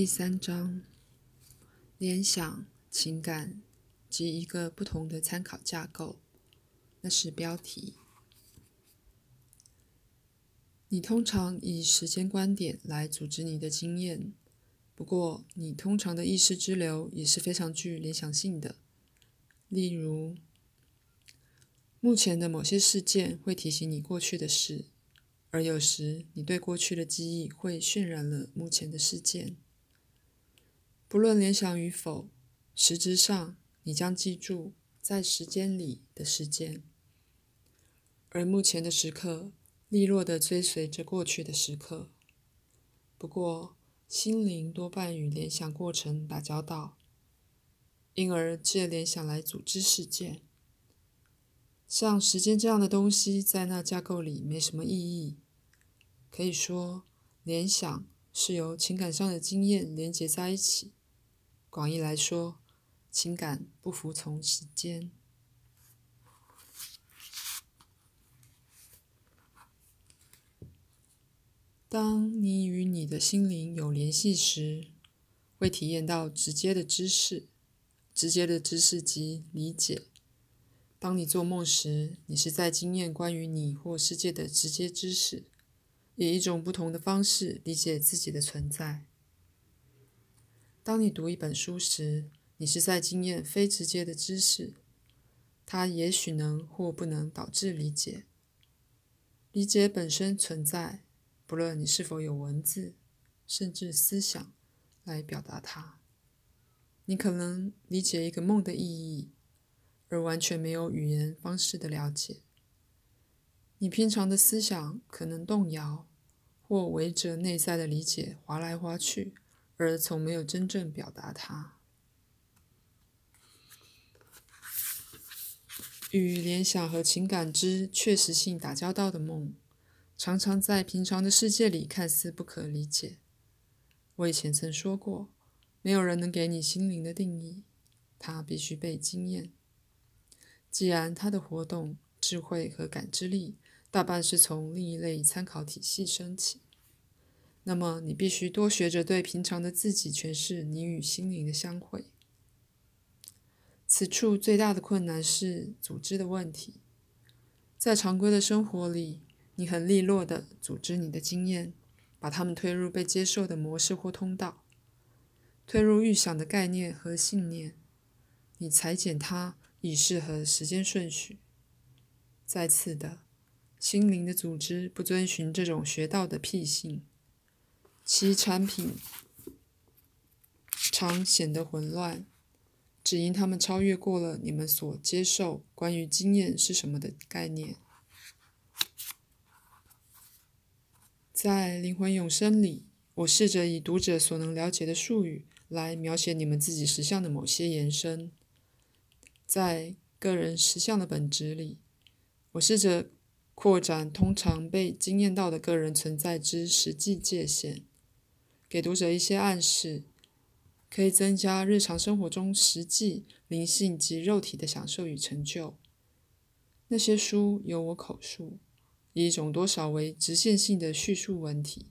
第三章：联想、情感及一个不同的参考架构。那是标题。你通常以时间观点来组织你的经验，不过你通常的意识之流也是非常具联想性的。例如，目前的某些事件会提醒你过去的事，而有时你对过去的记忆会渲染了目前的事件。不论联想与否，实质上你将记住在时间里的事件，而目前的时刻利落地追随着过去的时刻。不过，心灵多半与联想过程打交道，因而借联想来组织事件。像时间这样的东西，在那架构里没什么意义。可以说，联想是由情感上的经验连结在一起。广义来说，情感不服从时间。当你与你的心灵有联系时，会体验到直接的知识。直接的知识及理解。当你做梦时，你是在经验关于你或世界的直接知识，以一种不同的方式理解自己的存在。当你读一本书时，你是在经验非直接的知识，它也许能或不能导致理解。理解本身存在，不论你是否有文字，甚至思想来表达它。你可能理解一个梦的意义，而完全没有语言方式的了解。你平常的思想可能动摇，或围着内在的理解划来划去。而从没有真正表达它。与联想和情感之确实性打交道的梦，常常在平常的世界里看似不可理解。我以前曾说过，没有人能给你心灵的定义，它必须被经验。既然它的活动、智慧和感知力大半是从另一类参考体系升起。那么，你必须多学着对平常的自己诠释你与心灵的相会。此处最大的困难是组织的问题。在常规的生活里，你很利落地组织你的经验，把它们推入被接受的模式或通道，推入预想的概念和信念。你裁剪它以适合时间顺序。再次的，心灵的组织不遵循这种学到的癖性。其产品常显得混乱，只因他们超越过了你们所接受关于经验是什么的概念。在灵魂永生里，我试着以读者所能了解的术语来描写你们自己实相的某些延伸。在个人实相的本质里，我试着扩展通常被经验到的个人存在之实际界限。给读者一些暗示，可以增加日常生活中实际灵性及肉体的享受与成就。那些书由我口述，以一种多少为直线性的叙述文体。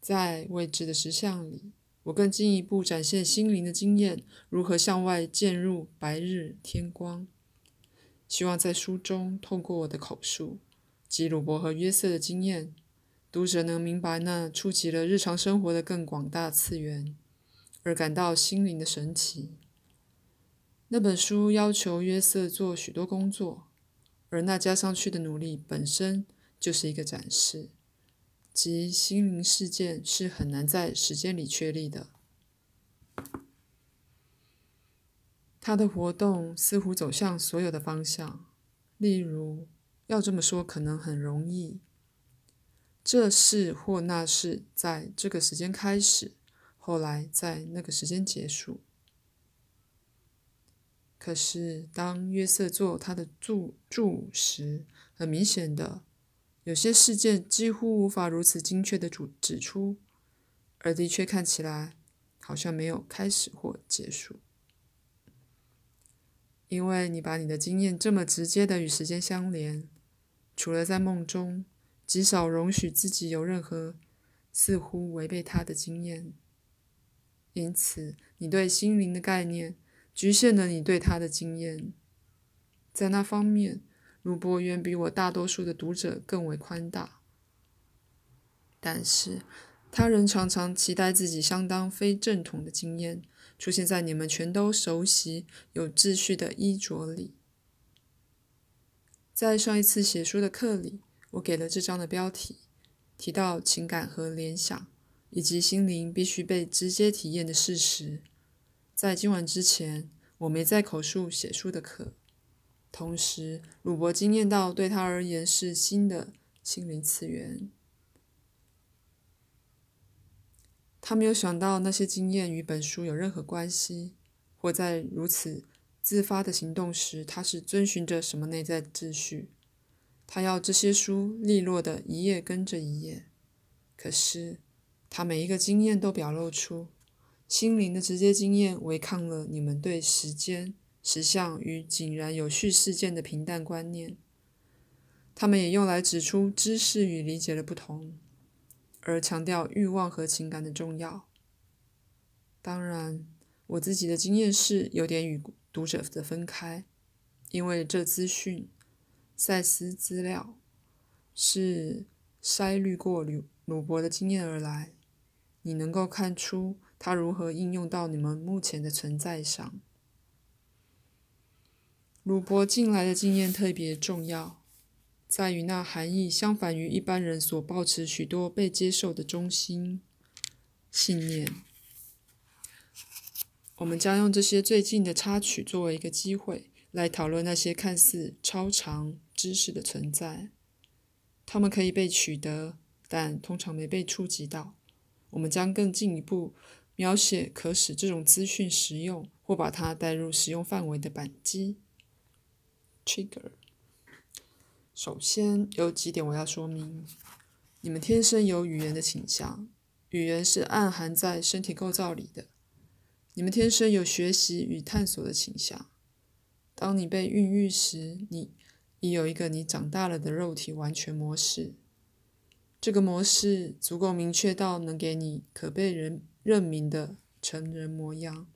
在未知的实相里，我更进一步展现心灵的经验如何向外渐入白日天光。希望在书中透过我的口述，及鲁伯和约瑟的经验。读者能明白那触及了日常生活的更广大次元，而感到心灵的神奇。那本书要求约瑟做许多工作，而那加上去的努力本身就是一个展示，即心灵事件是很难在时间里确立的。他的活动似乎走向所有的方向，例如，要这么说可能很容易。这事或那事在这个时间开始，后来在那个时间结束。可是，当约瑟做他的注注时，很明显的，有些事件几乎无法如此精确的指指出，而的确看起来好像没有开始或结束，因为你把你的经验这么直接的与时间相连，除了在梦中。极少容许自己有任何似乎违背他的经验。因此，你对心灵的概念局限了你对他的经验。在那方面，鲁伯远比我大多数的读者更为宽大。但是，他人常常期待自己相当非正统的经验出现在你们全都熟悉、有秩序的衣着里。在上一次写书的课里，我给了这章的标题，提到情感和联想，以及心灵必须被直接体验的事实。在今晚之前，我没在口述写书的课。同时，鲁伯惊艳到对他而言是新的心灵次元。他没有想到那些经验与本书有任何关系，或在如此。自发的行动时，他是遵循着什么内在秩序？他要这些书利落的一页跟着一页。可是，他每一个经验都表露出心灵的直接经验，违抗了你们对时间、实相与井然有序事件的平淡观念。他们也用来指出知识与理解的不同，而强调欲望和情感的重要。当然，我自己的经验是有点与。读者的分开，因为这资讯、赛斯资料是筛滤过鲁鲁伯的经验而来。你能够看出他如何应用到你们目前的存在上。鲁伯近来的经验特别重要，在于那含义相反于一般人所抱持许多被接受的中心信念。我们将用这些最近的插曲作为一个机会，来讨论那些看似超常知识的存在。它们可以被取得，但通常没被触及到。我们将更进一步描写可使这种资讯实用，或把它带入使用范围的扳机 （trigger）。首先，有几点我要说明：你们天生有语言的倾向，语言是暗含在身体构造里的。你们天生有学习与探索的倾向。当你被孕育时，你已有一个你长大了的肉体完全模式。这个模式足够明确到能给你可被人认明的成人模样，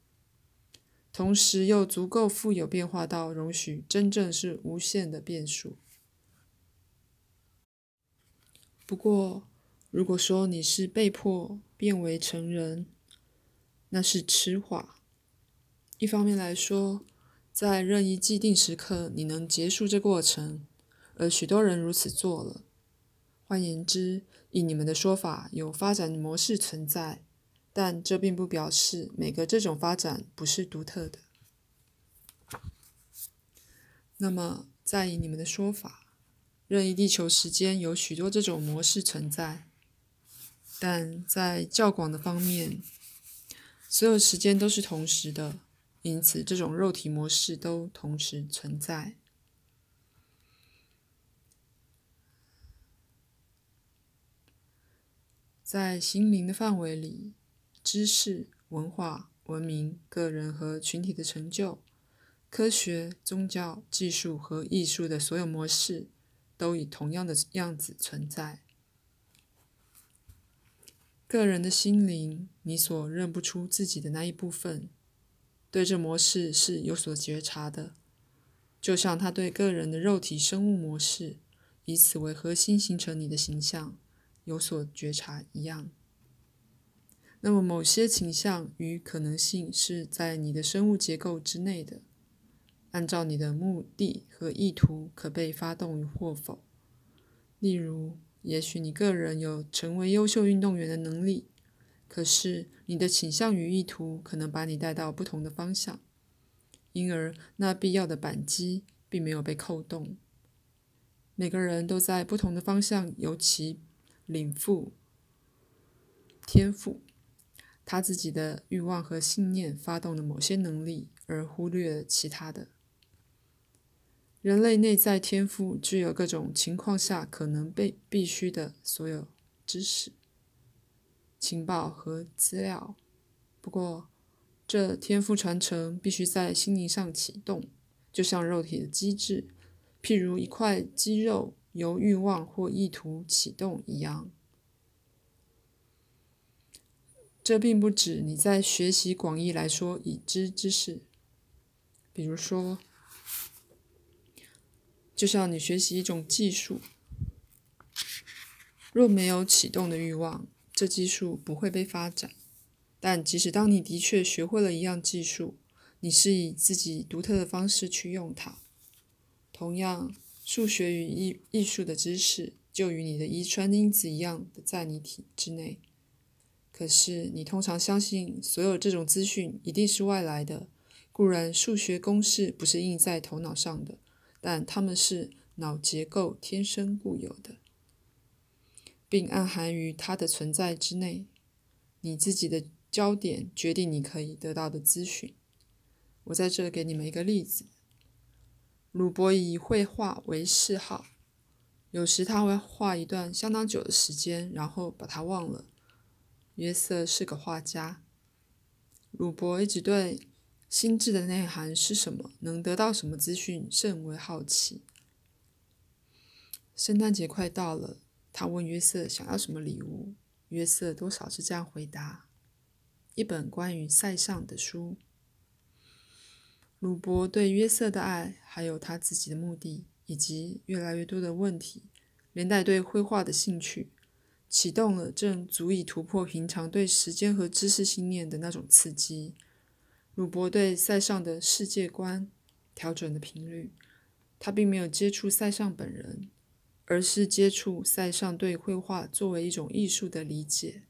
同时又足够富有变化到容许真正是无限的变数。不过，如果说你是被迫变为成人，那是痴话。一方面来说，在任意既定时刻，你能结束这过程，而许多人如此做了。换言之，以你们的说法，有发展模式存在，但这并不表示每个这种发展不是独特的。那么，在以你们的说法，任意地球时间有许多这种模式存在，但在较广的方面。所有时间都是同时的，因此这种肉体模式都同时存在。在心灵的范围里，知识、文化、文明、个人和群体的成就、科学、宗教、技术和艺术的所有模式，都以同样的样子存在。个人的心灵，你所认不出自己的那一部分，对这模式是有所觉察的，就像他对个人的肉体生物模式，以此为核心形成你的形象，有所觉察一样。那么，某些倾向与可能性是在你的生物结构之内的，按照你的目的和意图可被发动与或否。例如。也许你个人有成为优秀运动员的能力，可是你的倾向与意图可能把你带到不同的方向，因而那必要的扳机并没有被扣动。每个人都在不同的方向由其领腹天赋，他自己的欲望和信念发动了某些能力，而忽略了其他的。人类内在天赋具有各种情况下可能被必须的所有知识、情报和资料。不过，这天赋传承必须在心灵上启动，就像肉体的机制，譬如一块肌肉由欲望或意图启动一样。这并不指你在学习广义来说已知知识，比如说，就像你学习一种技术，若没有启动的欲望，这技术不会被发展。但即使当你的确学会了一样技术，你是以自己独特的方式去用它。同样，数学与艺艺术的知识就与你的遗传因子一样的在你体之内。可是，你通常相信所有这种资讯一定是外来的。固然，数学公式不是印在头脑上的，但它们是脑结构天生固有的，并暗含于它的存在之内。你自己的焦点决定你可以得到的资讯。我在这给你们一个例子：鲁伯以绘画为嗜好，有时他会画一段相当久的时间，然后把它忘了。约瑟是个画家。鲁伯一直对心智的内涵是什么、能得到什么资讯甚为好奇。圣诞节快到了，他问约瑟想要什么礼物。约瑟多少是这样回答：“一本关于塞尚的书。”鲁伯对约瑟的爱，还有他自己的目的，以及越来越多的问题，连带对绘画的兴趣。启动了正足以突破平常对时间和知识信念的那种刺激。鲁伯对塞尚的世界观调整的频率，他并没有接触塞尚本人，而是接触塞尚对绘画作为一种艺术的理解。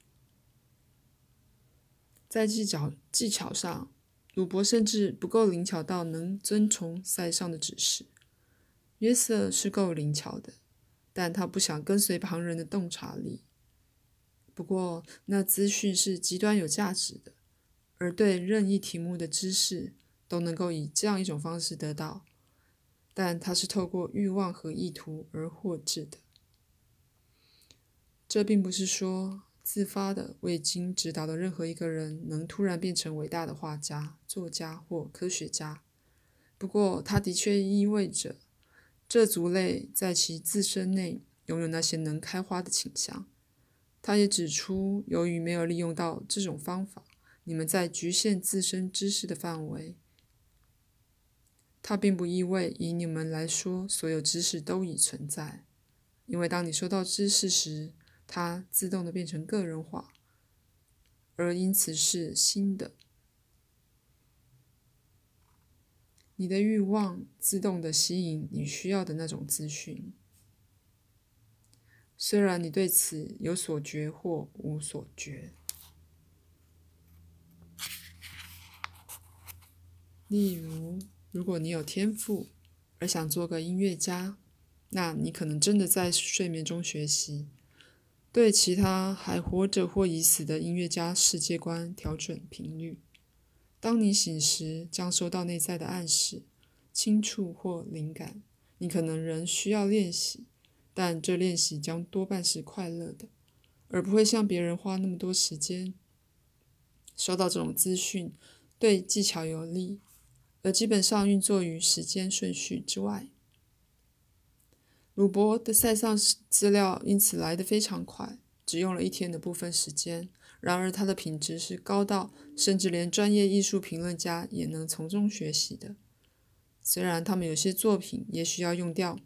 在技巧技巧上，鲁伯甚至不够灵巧到能遵从塞尚的指示。约瑟是够灵巧的，但他不想跟随旁人的洞察力。不过，那资讯是极端有价值的，而对任意题目的知识都能够以这样一种方式得到，但它是透过欲望和意图而获致的。这并不是说自发的未经指导的任何一个人能突然变成伟大的画家、作家或科学家。不过，它的确意味着这族类在其自身内拥有那些能开花的倾向。他也指出，由于没有利用到这种方法，你们在局限自身知识的范围。它并不意味以你们来说，所有知识都已存在，因为当你收到知识时，它自动的变成个人化，而因此是新的。你的欲望自动的吸引你需要的那种资讯。虽然你对此有所觉或无所觉，例如，如果你有天赋而想做个音乐家，那你可能真的在睡眠中学习，对其他还活着或已死的音乐家世界观调整频率。当你醒时，将收到内在的暗示、轻触或灵感。你可能仍需要练习。但这练习将多半是快乐的，而不会像别人花那么多时间。收到这种资讯对技巧有利，而基本上运作于时间顺序之外。鲁伯的塞尚资料因此来得非常快，只用了一天的部分时间。然而，它的品质是高到甚至连专业艺术评论家也能从中学习的。虽然他们有些作品也需要用掉。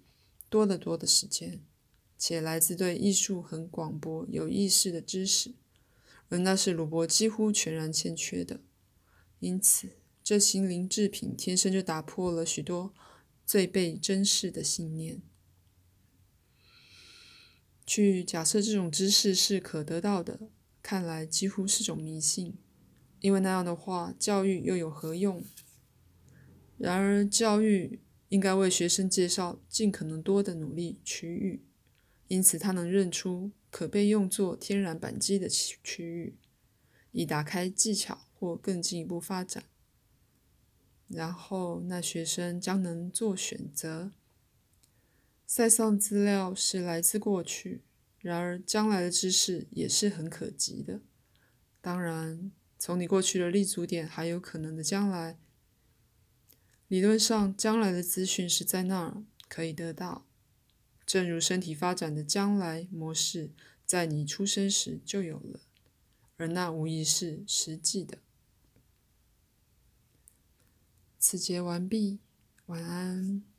多得多的时间，且来自对艺术很广博、有意识的知识，而那是鲁伯几乎全然欠缺的。因此，这心灵制品天生就打破了许多最被珍视的信念。去假设这种知识是可得到的，看来几乎是种迷信，因为那样的话，教育又有何用？然而，教育。应该为学生介绍尽可能多的努力区域，因此他能认出可被用作天然扳机的区区域，以打开技巧或更进一步发展。然后那学生将能做选择。塞尚资料是来自过去，然而将来的知识也是很可及的。当然，从你过去的立足点还有可能的将来。理论上，将来的资讯是在那儿可以得到，正如身体发展的将来模式在你出生时就有了，而那无疑是实际的。此节完毕，晚安。